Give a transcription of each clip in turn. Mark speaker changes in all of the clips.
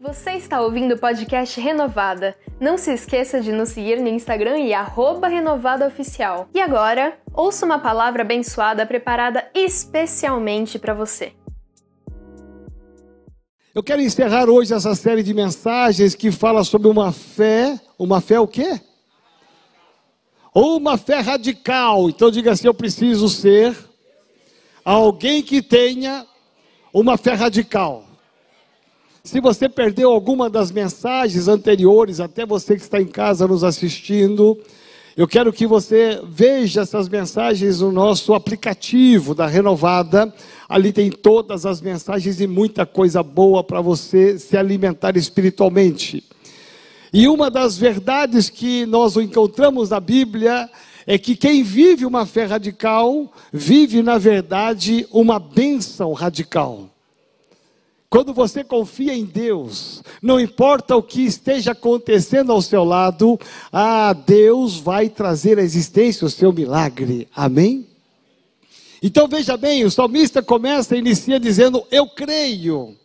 Speaker 1: Você está ouvindo o podcast Renovada. Não se esqueça de nos seguir no Instagram e renovadaoficial. E agora, ouça uma palavra abençoada preparada especialmente para você.
Speaker 2: Eu quero encerrar hoje essa série de mensagens que fala sobre uma fé, uma fé o quê? Ou uma fé radical. Então diga assim, eu preciso ser alguém que tenha uma fé radical. Se você perdeu alguma das mensagens anteriores, até você que está em casa nos assistindo, eu quero que você veja essas mensagens no nosso aplicativo da Renovada. Ali tem todas as mensagens e muita coisa boa para você se alimentar espiritualmente. E uma das verdades que nós encontramos na Bíblia é que quem vive uma fé radical, vive, na verdade, uma bênção radical. Quando você confia em Deus, não importa o que esteja acontecendo ao seu lado, ah, Deus vai trazer à existência o seu milagre. Amém? Então veja bem, o salmista começa, inicia dizendo: Eu creio.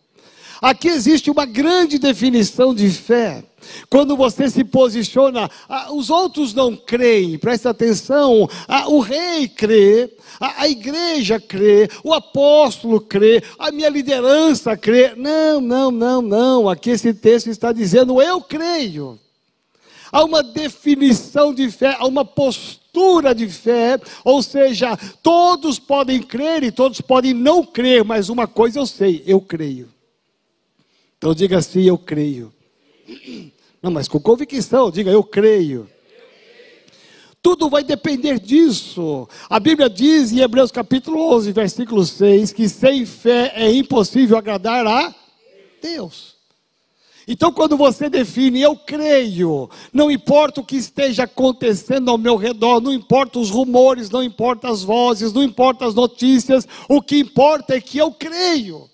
Speaker 2: Aqui existe uma grande definição de fé. Quando você se posiciona, os outros não creem, presta atenção, o rei crê, a, igreja crê, o apóstolo crê, a minha liderança crê. Não, não, não, não. Aqui esse texto está dizendo: eu creio. Há uma definição de fé, há uma postura de fé, ou seja, todos podem crer e todos podem não crer, mas uma coisa eu sei, eu creio. Então diga assim: eu creio. Não, mas com convicção, diga eu creio. Tudo vai depender disso. A Bíblia diz em Hebreus capítulo 11, versículo 6, que sem fé é impossível agradar a Deus. Então, quando você define, eu creio, não importa o que esteja acontecendo ao meu redor, não importa os rumores, não importa as vozes, não importa as notícias, o que importa é que eu creio.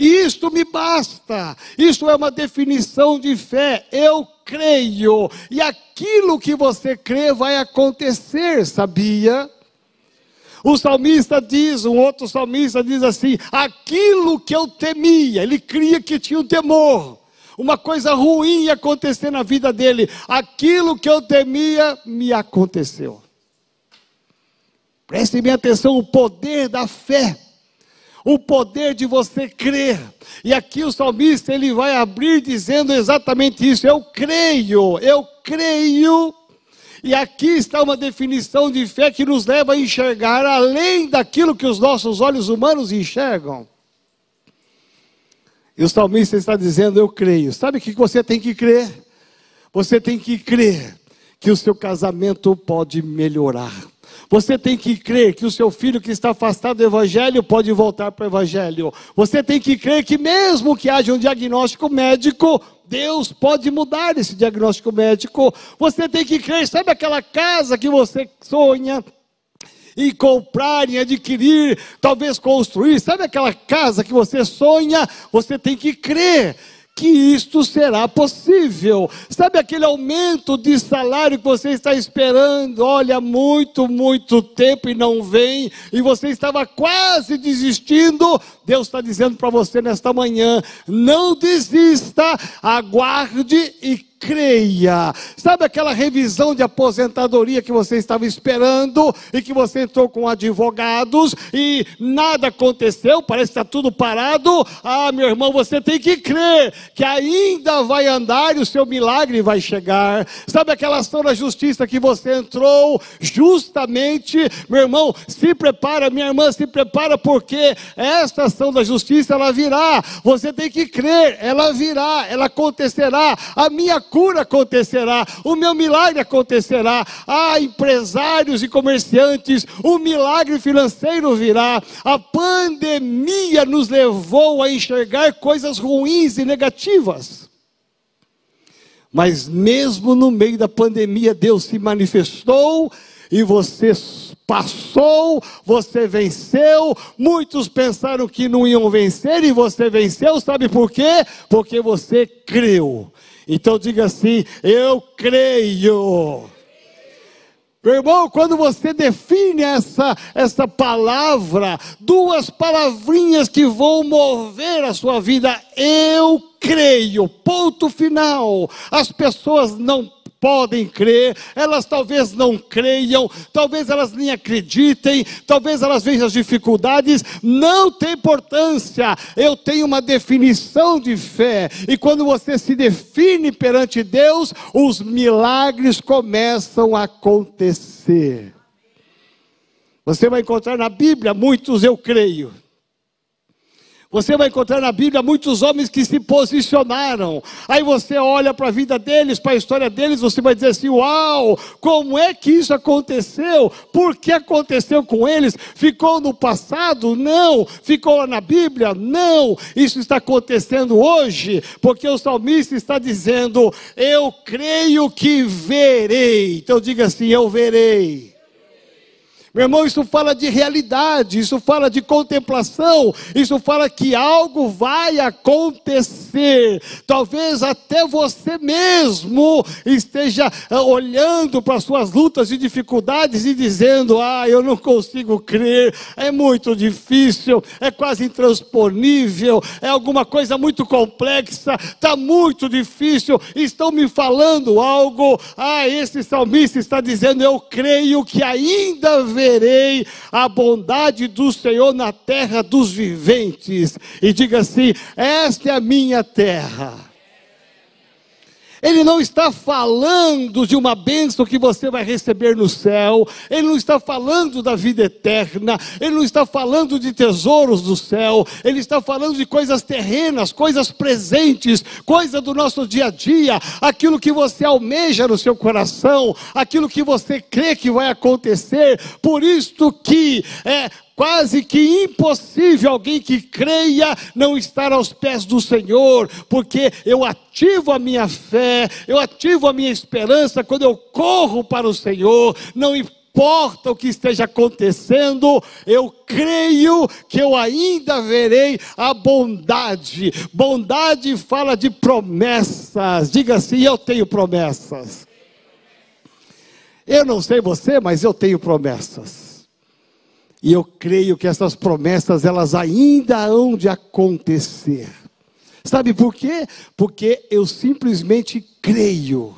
Speaker 2: Isto me basta. Isto é uma definição de fé. Eu creio. E aquilo que você crê vai acontecer, sabia? O salmista diz, um outro salmista diz assim: aquilo que eu temia, ele cria que tinha um temor, uma coisa ruim ia acontecer na vida dele, aquilo que eu temia me aconteceu. Preste bem atenção, o poder da fé o poder de você crer. E aqui o salmista ele vai abrir dizendo exatamente isso: eu creio, eu creio. E aqui está uma definição de fé que nos leva a enxergar além daquilo que os nossos olhos humanos enxergam. E o salmista está dizendo: Eu creio. Sabe o que você tem que crer? Você tem que crer que o seu casamento pode melhorar. Você tem que crer que o seu filho que está afastado do Evangelho pode voltar para o Evangelho. Você tem que crer que, mesmo que haja um diagnóstico médico, Deus pode mudar esse diagnóstico médico. Você tem que crer, sabe aquela casa que você sonha? em comprar, em adquirir, talvez construir. Sabe aquela casa que você sonha? Você tem que crer que isto será possível. Sabe aquele aumento de salário que você está esperando, olha, muito, muito tempo e não vem, e você estava quase desistindo? Deus está dizendo para você nesta manhã: não desista, aguarde e creia. Sabe aquela revisão de aposentadoria que você estava esperando e que você entrou com advogados e nada aconteceu, parece que está tudo parado? Ah, meu irmão, você tem que crer que ainda vai andar e o seu milagre vai chegar. Sabe aquela ação da justiça que você entrou justamente, meu irmão, se prepara, minha irmã, se prepara porque esta ação da justiça ela virá. Você tem que crer, ela virá, ela acontecerá. A minha cura acontecerá, o meu milagre acontecerá. Ah, empresários e comerciantes, o milagre financeiro virá. A pandemia nos levou a enxergar coisas ruins e negativas. Mas mesmo no meio da pandemia, Deus se manifestou e você passou, você venceu. Muitos pensaram que não iam vencer e você venceu, sabe por quê? Porque você creu. Então diga assim: Eu creio. Meu irmão, quando você define essa, essa palavra, duas palavrinhas que vão mover a sua vida, eu creio. Ponto final. As pessoas não podem crer, elas talvez não creiam, talvez elas nem acreditem, talvez elas vejam as dificuldades, não tem importância. Eu tenho uma definição de fé, e quando você se define perante Deus, os milagres começam a acontecer. Você vai encontrar na Bíblia muitos eu creio. Você vai encontrar na Bíblia muitos homens que se posicionaram. Aí você olha para a vida deles, para a história deles, você vai dizer assim: Uau, como é que isso aconteceu? Por que aconteceu com eles? Ficou no passado? Não. Ficou lá na Bíblia? Não. Isso está acontecendo hoje, porque o salmista está dizendo: Eu creio que verei. Então diga assim: Eu verei. Meu irmão, isso fala de realidade, isso fala de contemplação, isso fala que algo vai acontecer. Talvez até você mesmo esteja ah, olhando para suas lutas e dificuldades e dizendo: Ah, eu não consigo crer, é muito difícil, é quase intransponível, é alguma coisa muito complexa, está muito difícil. Estão me falando algo. Ah, esse salmista está dizendo: Eu creio que ainda vem verei a bondade do Senhor na terra dos viventes. E diga assim: esta é a minha terra. Ele não está falando de uma bênção que você vai receber no céu, ele não está falando da vida eterna, ele não está falando de tesouros do céu, ele está falando de coisas terrenas, coisas presentes, coisa do nosso dia a dia, aquilo que você almeja no seu coração, aquilo que você crê que vai acontecer. Por isto que é quase que impossível alguém que creia não estar aos pés do Senhor, porque eu ativo a minha fé, eu ativo a minha esperança quando eu corro para o Senhor, não importa o que esteja acontecendo, eu creio que eu ainda verei a bondade. Bondade fala de promessas. Diga assim: eu tenho promessas. Eu não sei você, mas eu tenho promessas. E eu creio que essas promessas elas ainda hão de acontecer. Sabe por quê? Porque eu simplesmente creio.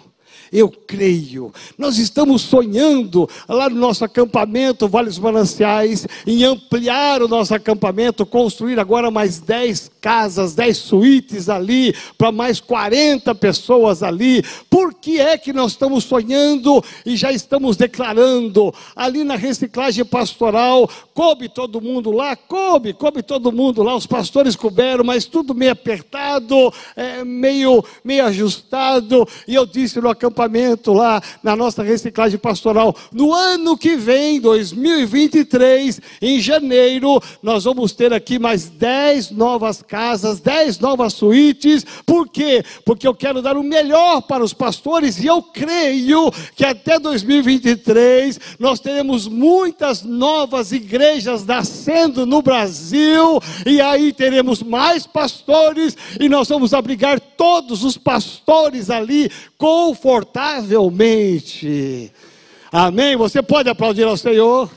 Speaker 2: Eu creio. Nós estamos sonhando lá no nosso acampamento, Vales Mananciais, em ampliar o nosso acampamento, construir agora mais 10 casas, 10 suítes ali, para mais 40 pessoas ali. Por que é que nós estamos sonhando e já estamos declarando? Ali na reciclagem pastoral, coube todo mundo lá, coube, coube todo mundo lá, os pastores couberam, mas tudo meio apertado, é, meio, meio ajustado. E eu disse no acampamento, lá na nossa reciclagem pastoral. No ano que vem, 2023, em janeiro, nós vamos ter aqui mais 10 novas casas, 10 novas suítes. Por quê? Porque eu quero dar o melhor para os pastores e eu creio que até 2023 nós teremos muitas novas igrejas nascendo no Brasil e aí teremos mais pastores e nós vamos abrigar todos os pastores ali confortavelmente. Amém? Você pode aplaudir ao Senhor?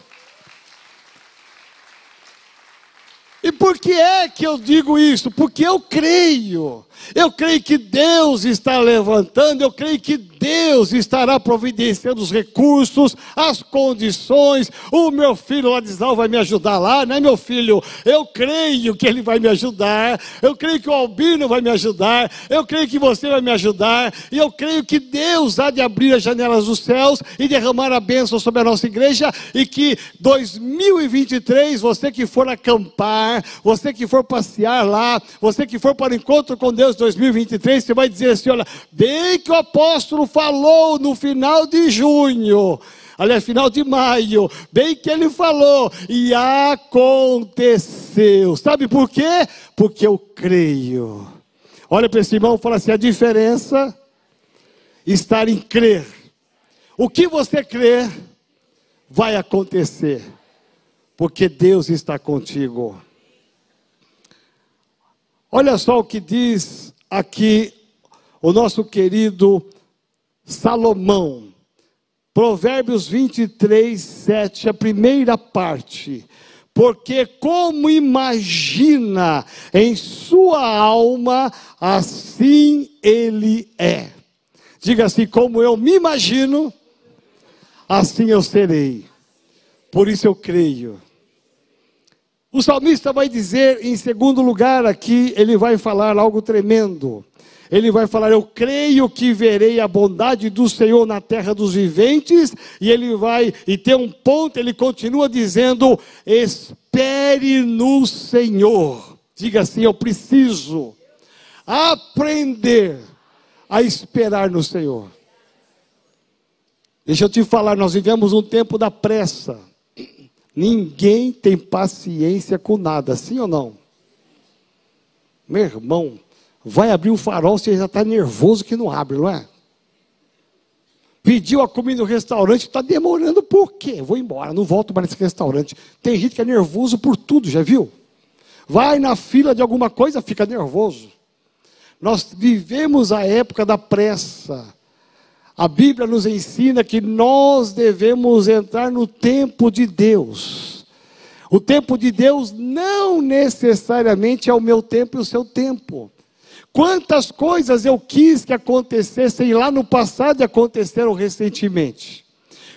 Speaker 2: E por que é que eu digo isso? Porque eu creio. Eu creio que Deus está levantando, eu creio que Deus estará providenciando os recursos, as condições. O meu filho Ladislau vai me ajudar lá, né, meu filho? Eu creio que ele vai me ajudar. Eu creio que o Albino vai me ajudar. Eu creio que você vai me ajudar. E eu creio que Deus há de abrir as janelas dos céus e derramar a bênção sobre a nossa igreja. E que 2023, você que for acampar, você que for passear lá, você que for para o encontro com Deus 2023, você vai dizer assim: olha, bem que o apóstolo falou no final de junho, aliás, final de maio, bem que ele falou, e aconteceu. Sabe por quê? Porque eu creio. Olha para esse irmão e fala assim: a diferença está em crer. O que você crer vai acontecer, porque Deus está contigo. Olha só o que diz aqui o nosso querido Salomão. Provérbios 23, 7, a primeira parte. porque como imagina em sua alma, assim ele é. Diga assim: como eu me imagino, assim eu serei. Por isso eu creio. O salmista vai dizer, em segundo lugar, aqui, ele vai falar algo tremendo. Ele vai falar: Eu creio que verei a bondade do Senhor na terra dos viventes. E ele vai, e tem um ponto, ele continua dizendo: Espere no Senhor. Diga assim: Eu preciso aprender a esperar no Senhor. Deixa eu te falar, nós vivemos um tempo da pressa. Ninguém tem paciência com nada, sim ou não? Meu irmão, vai abrir o farol, você já está nervoso que não abre, não é? Pediu a comida no restaurante, está demorando por quê? Vou embora, não volto mais nesse restaurante. Tem gente que é nervoso por tudo, já viu? Vai na fila de alguma coisa, fica nervoso. Nós vivemos a época da pressa. A Bíblia nos ensina que nós devemos entrar no tempo de Deus. O tempo de Deus não necessariamente é o meu tempo e o seu tempo. Quantas coisas eu quis que acontecessem lá no passado e aconteceram recentemente.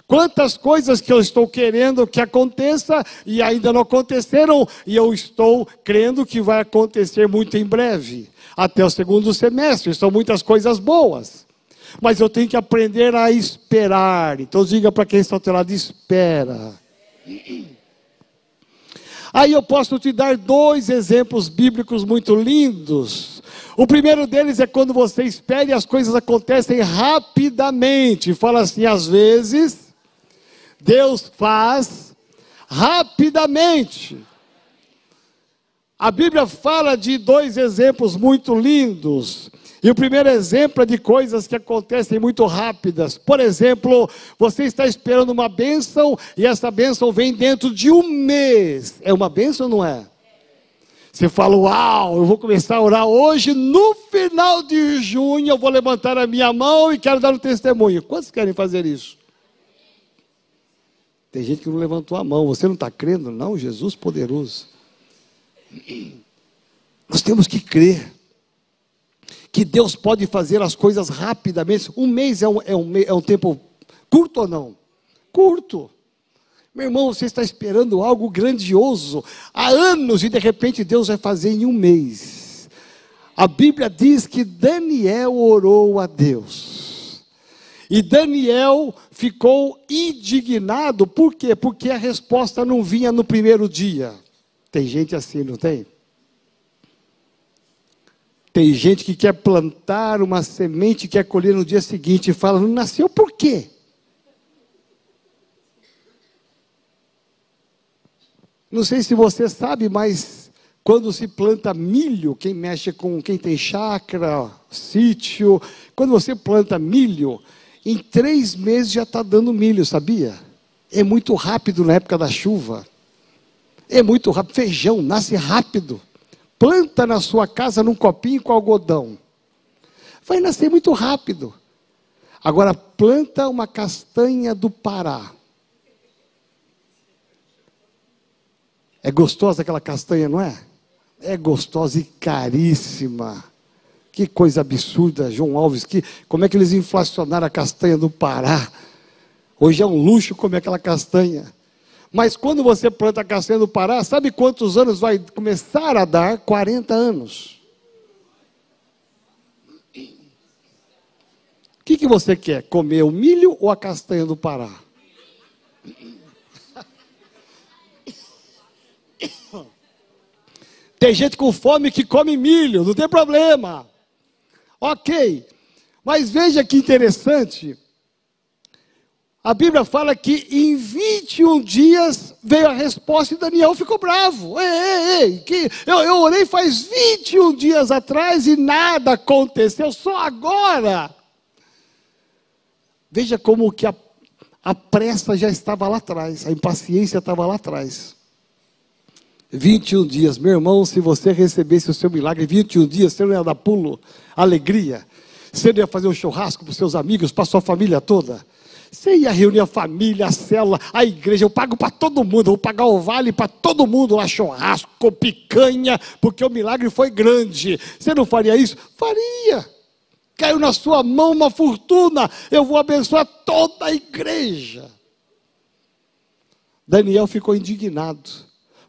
Speaker 2: Quantas coisas que eu estou querendo que aconteça e ainda não aconteceram e eu estou crendo que vai acontecer muito em breve, até o segundo semestre. São muitas coisas boas. Mas eu tenho que aprender a esperar. Então diga para quem está ao teu lado, espera. Aí eu posso te dar dois exemplos bíblicos muito lindos. O primeiro deles é quando você espera e as coisas acontecem rapidamente. Fala assim, às vezes, Deus faz rapidamente. A Bíblia fala de dois exemplos muito lindos. E o primeiro exemplo é de coisas que acontecem muito rápidas. Por exemplo, você está esperando uma bênção e essa bênção vem dentro de um mês. É uma bênção ou não é? Você fala, uau, eu vou começar a orar hoje, no final de junho eu vou levantar a minha mão e quero dar um testemunho. Quantos querem fazer isso? Tem gente que não levantou a mão. Você não está crendo? Não, Jesus poderoso. Nós temos que crer que Deus pode fazer as coisas rapidamente. Um mês é um, é um, é um tempo curto ou não? Curto. Meu irmão, você está esperando algo grandioso há anos e de repente Deus vai fazer em um mês. A Bíblia diz que Daniel orou a Deus. E Daniel ficou indignado, por quê? Porque a resposta não vinha no primeiro dia. Tem gente assim, não tem? Tem gente que quer plantar uma semente e quer colher no dia seguinte e fala: não nasceu por quê? Não sei se você sabe, mas quando se planta milho, quem mexe com quem tem chácara, sítio, quando você planta milho, em três meses já está dando milho, sabia? É muito rápido na época da chuva. É muito rápido. Feijão nasce rápido. Planta na sua casa num copinho com algodão. Vai nascer muito rápido. Agora, planta uma castanha do Pará. É gostosa aquela castanha, não é? É gostosa e caríssima. Que coisa absurda, João Alves. Que, como é que eles inflacionaram a castanha do Pará? Hoje é um luxo comer aquela castanha. Mas quando você planta castanha do Pará, sabe quantos anos vai começar a dar? 40 anos. O que, que você quer? Comer o milho ou a castanha do Pará? Tem gente com fome que come milho, não tem problema. Ok. Mas veja que interessante. A Bíblia fala que em 21 dias veio a resposta e Daniel ficou bravo. Ei, ei, ei, que eu, eu orei faz 21 dias atrás e nada aconteceu, só agora. Veja como que a, a pressa já estava lá atrás, a impaciência estava lá atrás. 21 dias, meu irmão, se você recebesse o seu milagre, 21 dias, você não ia dar pulo, alegria, você não ia fazer um churrasco para os seus amigos, para a sua família toda. Você ia reunir a família, a célula, a igreja, eu pago para todo mundo, vou pagar o vale para todo mundo lá, churrasco, picanha, porque o milagre foi grande. Você não faria isso? Faria. Caiu na sua mão uma fortuna, eu vou abençoar toda a igreja. Daniel ficou indignado,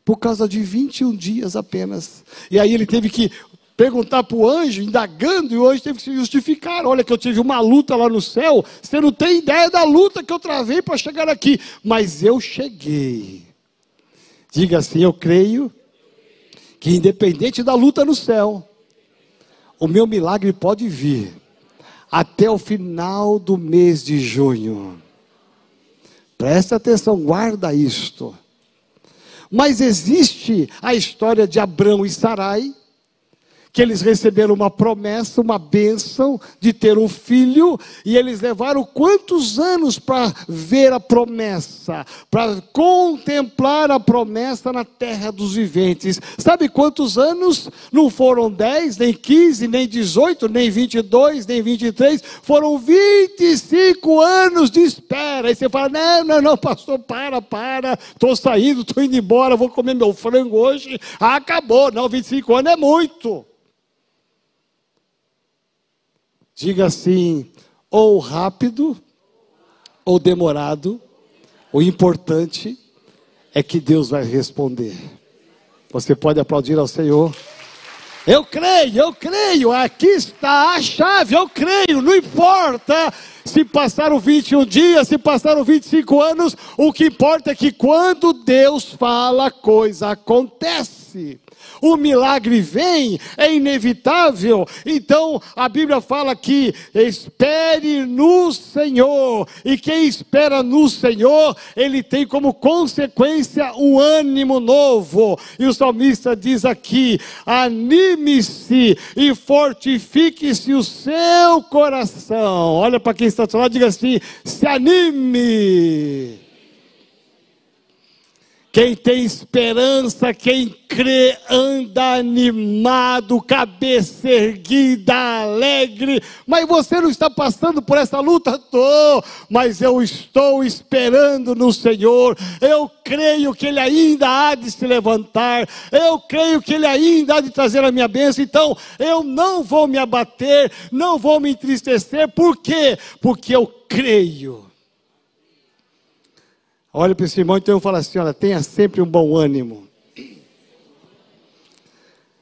Speaker 2: por causa de 21 dias apenas. E aí ele teve que perguntar para o anjo, indagando, e o anjo teve que se justificar. Olha, que eu tive uma luta lá no céu, você não tem ideia da luta que eu travei para chegar aqui, mas eu cheguei. Diga assim: eu creio que, independente da luta no céu, o meu milagre pode vir até o final do mês de junho. Presta atenção, guarda isto. Mas existe a história de Abraão e Sarai, que eles receberam uma promessa, uma bênção de ter um filho, e eles levaram quantos anos para ver a promessa, para contemplar a promessa na terra dos viventes? Sabe quantos anos? Não foram 10, nem 15, nem 18, nem 22, nem 23, foram 25 anos de espera. E você fala: não, não, não, pastor, para, para, estou saindo, estou indo embora, vou comer meu frango hoje. Ah, acabou, não, 25 anos é muito. Diga assim: ou rápido, ou demorado, o importante é que Deus vai responder. Você pode aplaudir ao Senhor. Eu creio, eu creio, aqui está a chave, eu creio, não importa se passaram 21 dias, se passaram 25 anos, o que importa é que quando Deus fala, coisa acontece o milagre vem, é inevitável. Então a Bíblia fala que espere no Senhor, e quem espera no Senhor, ele tem como consequência um ânimo novo. E o salmista diz aqui: anime-se e fortifique-se o seu coração. Olha para quem está do lado, diga assim: se anime. Quem tem esperança, quem crê, anda animado, cabeça erguida, alegre. Mas você não está passando por essa luta? Estou, mas eu estou esperando no Senhor. Eu creio que Ele ainda há de se levantar. Eu creio que Ele ainda há de trazer a minha bênção. Então, eu não vou me abater, não vou me entristecer. Por quê? Porque eu creio. Olha para esse irmão então eu falo assim: olha, tenha sempre um bom ânimo.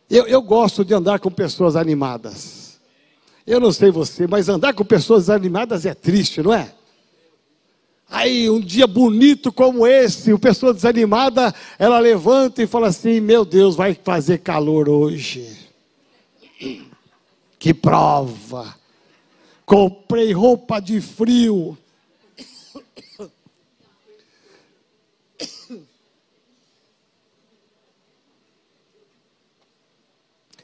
Speaker 2: Eu, eu gosto de andar com pessoas animadas. Eu não sei você, mas andar com pessoas animadas é triste, não é? Aí, um dia bonito como esse, uma pessoa desanimada, ela levanta e fala assim: Meu Deus, vai fazer calor hoje. Que prova! Comprei roupa de frio.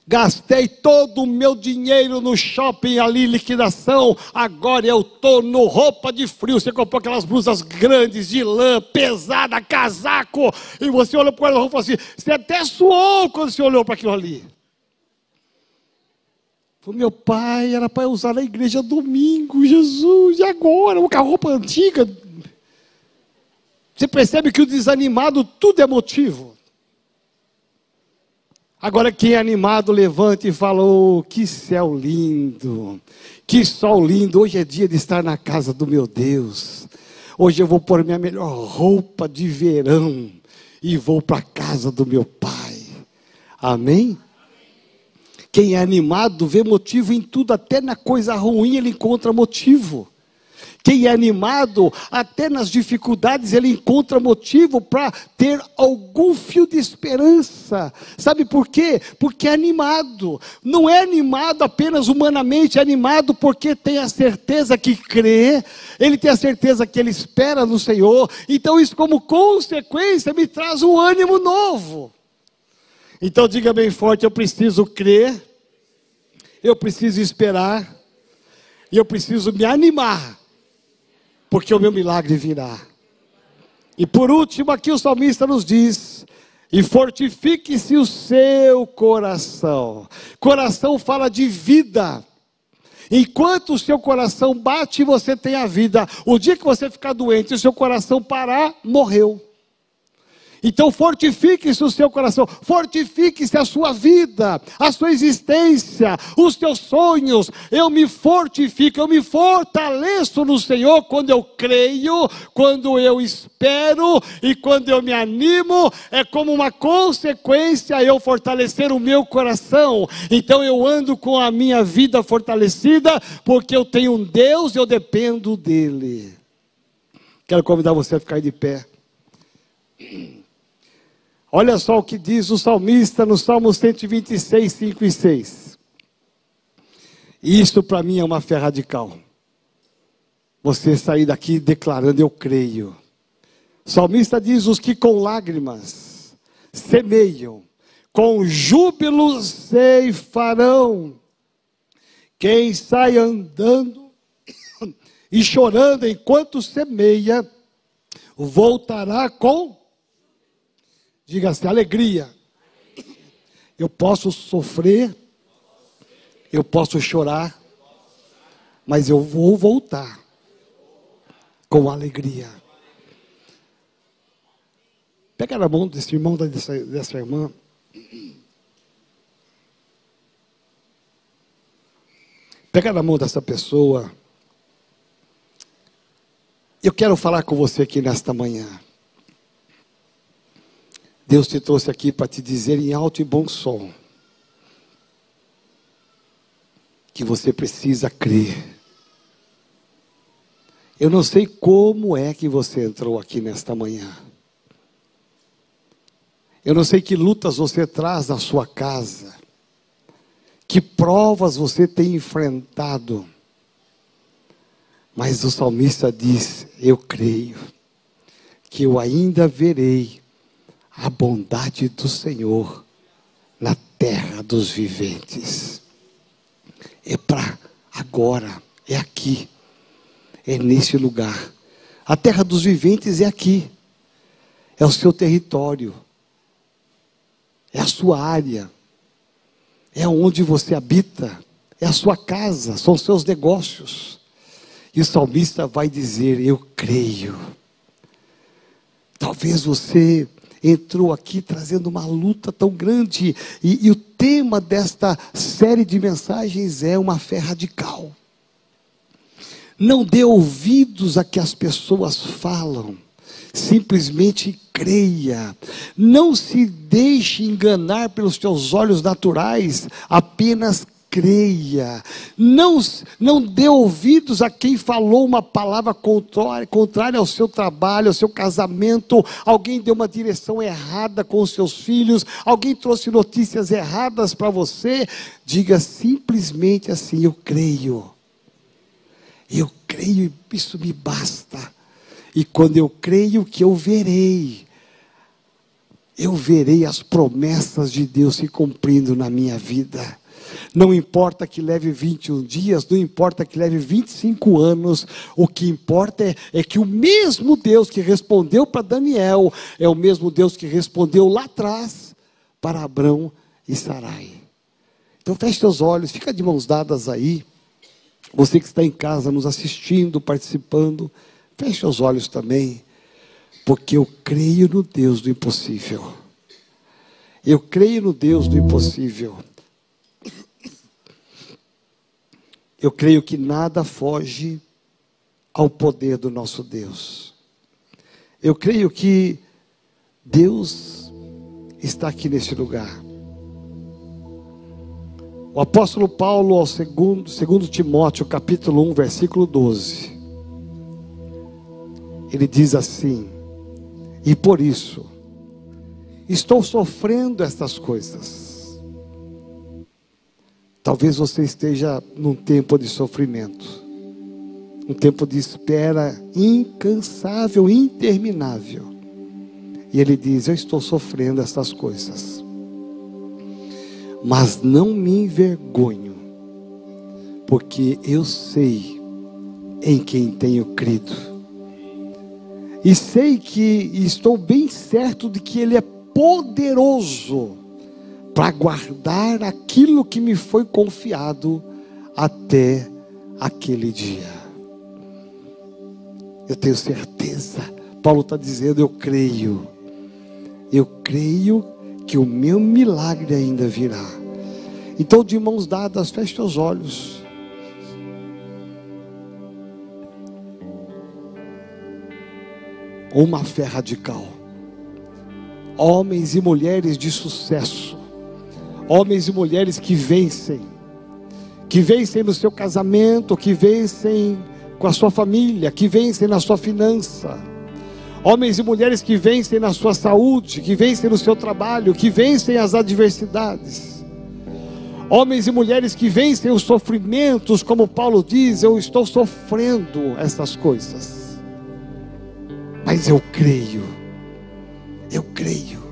Speaker 2: Gastei todo o meu dinheiro no shopping ali, liquidação. Agora eu estou no roupa de frio. Você comprou aquelas blusas grandes de lã, pesada, casaco. E você olhou para e falou assim: você até suou quando você olhou para aquilo ali. Meu pai era para usar na igreja domingo, Jesus, e agora? Com a roupa antiga. Você percebe que o desanimado tudo é motivo. Agora, quem é animado, levante e falou: que céu lindo, que sol lindo. Hoje é dia de estar na casa do meu Deus. Hoje eu vou pôr minha melhor roupa de verão e vou para a casa do meu Pai. Amém? Quem é animado vê motivo em tudo, até na coisa ruim ele encontra motivo. Quem é animado, até nas dificuldades, ele encontra motivo para ter algum fio de esperança. Sabe por quê? Porque é animado. Não é animado apenas humanamente, é animado porque tem a certeza que crê, ele tem a certeza que ele espera no Senhor. Então, isso, como consequência, me traz um ânimo novo. Então, diga bem forte: eu preciso crer, eu preciso esperar, e eu preciso me animar porque o meu milagre virá. E por último, aqui o salmista nos diz: e fortifique-se o seu coração. Coração fala de vida. Enquanto o seu coração bate, você tem a vida. O dia que você ficar doente e o seu coração parar, morreu. Então fortifique-se o seu coração, fortifique-se a sua vida, a sua existência, os teus sonhos. Eu me fortifico, eu me fortaleço no Senhor quando eu creio, quando eu espero e quando eu me animo. É como uma consequência eu fortalecer o meu coração. Então eu ando com a minha vida fortalecida, porque eu tenho um Deus e eu dependo dele. Quero convidar você a ficar de pé. Olha só o que diz o salmista no Salmo 126, 5 e 6. Isso para mim é uma fé radical. Você sair daqui declarando: Eu creio. O salmista diz: Os que com lágrimas semeiam, com júbilo ceifarão. Quem sai andando e chorando enquanto semeia, voltará com Diga assim: alegria. Eu posso sofrer, eu posso chorar, mas eu vou voltar com alegria. Pega na mão desse irmão, dessa, dessa irmã. Pega na mão dessa pessoa. Eu quero falar com você aqui nesta manhã. Deus te trouxe aqui para te dizer em alto e bom som que você precisa crer. Eu não sei como é que você entrou aqui nesta manhã. Eu não sei que lutas você traz na sua casa, que provas você tem enfrentado. Mas o salmista diz: Eu creio que eu ainda verei a bondade do Senhor na terra dos viventes. É para agora, é aqui, é nesse lugar. A terra dos viventes é aqui, é o seu território, é a sua área, é onde você habita, é a sua casa, são os seus negócios. E o salmista vai dizer: Eu creio. Talvez você entrou aqui trazendo uma luta tão grande. E, e o tema desta série de mensagens é uma fé radical. Não dê ouvidos a que as pessoas falam simplesmente creia. Não se deixe enganar pelos teus olhos naturais, apenas creia. Não, não dê ouvidos a quem falou uma palavra contrária, contrária ao seu trabalho, ao seu casamento. Alguém deu uma direção errada com os seus filhos. Alguém trouxe notícias erradas para você. Diga simplesmente assim: Eu creio. Eu creio e isso me basta. E quando eu creio que eu verei, eu verei as promessas de Deus se cumprindo na minha vida. Não importa que leve 21 dias, não importa que leve 25 anos, o que importa é, é que o mesmo Deus que respondeu para Daniel é o mesmo Deus que respondeu lá atrás para Abrão e Sarai. Então feche seus olhos, fica de mãos dadas aí. Você que está em casa nos assistindo, participando, feche seus olhos também, porque eu creio no Deus do impossível. Eu creio no Deus do impossível. Eu creio que nada foge ao poder do nosso Deus. Eu creio que Deus está aqui nesse lugar. O apóstolo Paulo, ao segundo, segundo Timóteo, capítulo 1, versículo 12, ele diz assim: E por isso estou sofrendo estas coisas Talvez você esteja num tempo de sofrimento, um tempo de espera incansável, interminável. E ele diz: Eu estou sofrendo essas coisas, mas não me envergonho, porque eu sei em quem tenho crido, e sei que e estou bem certo de que Ele é poderoso para guardar aquilo que me foi confiado até aquele dia. Eu tenho certeza. Paulo está dizendo: Eu creio. Eu creio que o meu milagre ainda virá. Então, de mãos dadas, feche os olhos. Uma fé radical. Homens e mulheres de sucesso. Homens e mulheres que vencem. Que vencem no seu casamento, que vencem com a sua família, que vencem na sua finança. Homens e mulheres que vencem na sua saúde, que vencem no seu trabalho, que vencem as adversidades. Homens e mulheres que vencem os sofrimentos, como Paulo diz, eu estou sofrendo essas coisas. Mas eu creio. Eu creio.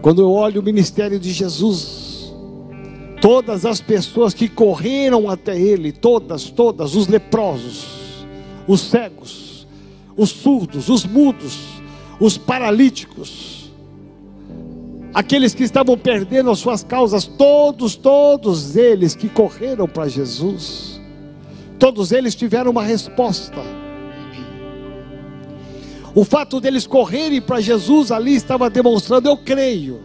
Speaker 2: Quando eu olho o ministério de Jesus, todas as pessoas que correram até Ele, todas, todas, os leprosos, os cegos, os surdos, os mudos, os paralíticos, aqueles que estavam perdendo as suas causas, todos, todos eles que correram para Jesus, todos eles tiveram uma resposta. O fato deles correrem para Jesus ali estava demonstrando: eu creio.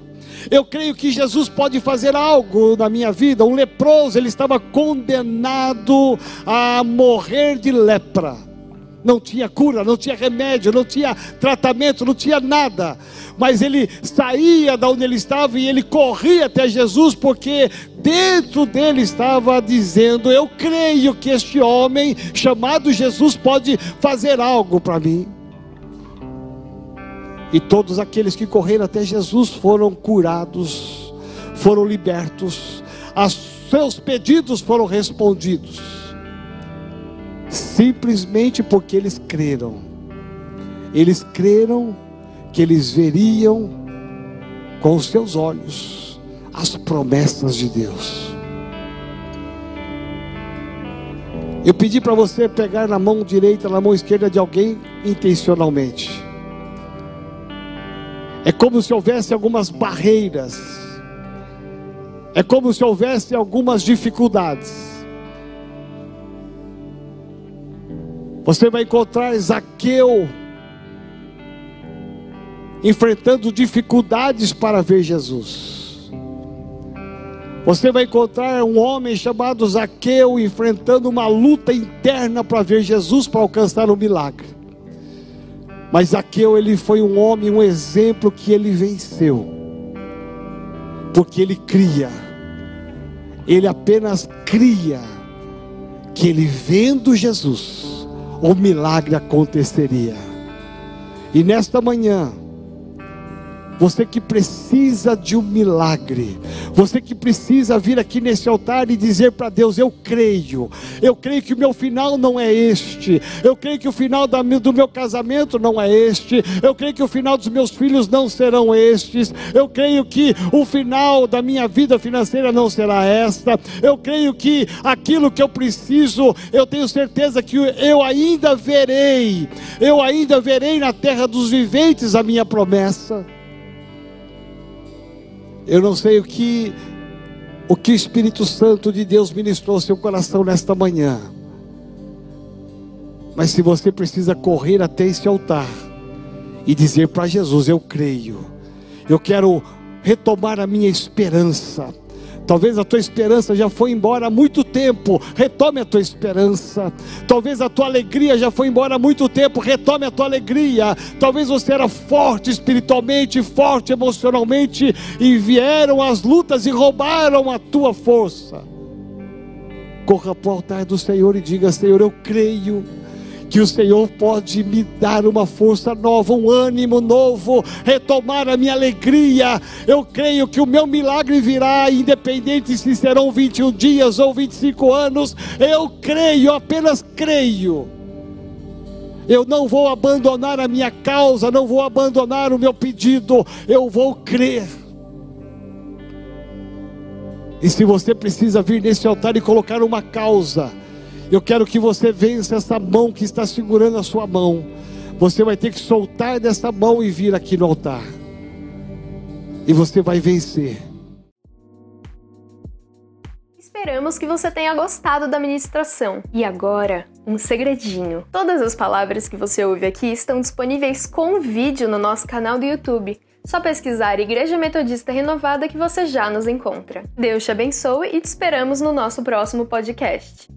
Speaker 2: Eu creio que Jesus pode fazer algo na minha vida. Um leproso, ele estava condenado a morrer de lepra. Não tinha cura, não tinha remédio, não tinha tratamento, não tinha nada. Mas ele saía da onde ele estava e ele corria até Jesus, porque dentro dele estava dizendo: Eu creio que este homem chamado Jesus pode fazer algo para mim. E todos aqueles que correram até Jesus foram curados, foram libertos, os seus pedidos foram respondidos, simplesmente porque eles creram. Eles creram que eles veriam com os seus olhos as promessas de Deus. Eu pedi para você pegar na mão direita, na mão esquerda de alguém intencionalmente. É como se houvesse algumas barreiras. É como se houvesse algumas dificuldades. Você vai encontrar Zaqueu enfrentando dificuldades para ver Jesus. Você vai encontrar um homem chamado Zaqueu enfrentando uma luta interna para ver Jesus, para alcançar o milagre. Mas Zaqueu, ele foi um homem, um exemplo que ele venceu. Porque ele cria. Ele apenas cria que ele vendo Jesus, o milagre aconteceria. E nesta manhã, você que precisa de um milagre, você que precisa vir aqui nesse altar e dizer para Deus: Eu creio, eu creio que o meu final não é este, eu creio que o final do meu casamento não é este, eu creio que o final dos meus filhos não serão estes, eu creio que o final da minha vida financeira não será esta, eu creio que aquilo que eu preciso, eu tenho certeza que eu ainda verei, eu ainda verei na terra dos viventes a minha promessa. Eu não sei o que o que o Espírito Santo de Deus ministrou ao seu coração nesta manhã. Mas se você precisa correr até esse altar e dizer para Jesus: Eu creio, eu quero retomar a minha esperança, Talvez a tua esperança já foi embora há muito tempo, retome a tua esperança. Talvez a tua alegria já foi embora há muito tempo, retome a tua alegria. Talvez você era forte espiritualmente, forte emocionalmente, e vieram as lutas e roubaram a tua força. Corra para o altar do Senhor e diga: Senhor, eu creio que o Senhor pode me dar uma força nova, um ânimo novo, retomar a minha alegria. Eu creio que o meu milagre virá, independente se serão 21 dias ou 25 anos. Eu creio, apenas creio. Eu não vou abandonar a minha causa, não vou abandonar o meu pedido, eu vou crer. E se você precisa vir nesse altar e colocar uma causa, eu quero que você vença essa mão que está segurando a sua mão. Você vai ter que soltar dessa mão e vir aqui no altar. E você vai vencer.
Speaker 1: Esperamos que você tenha gostado da ministração. E agora, um segredinho. Todas as palavras que você ouve aqui estão disponíveis com vídeo no nosso canal do YouTube. Só pesquisar Igreja Metodista Renovada que você já nos encontra. Deus te abençoe e te esperamos no nosso próximo podcast.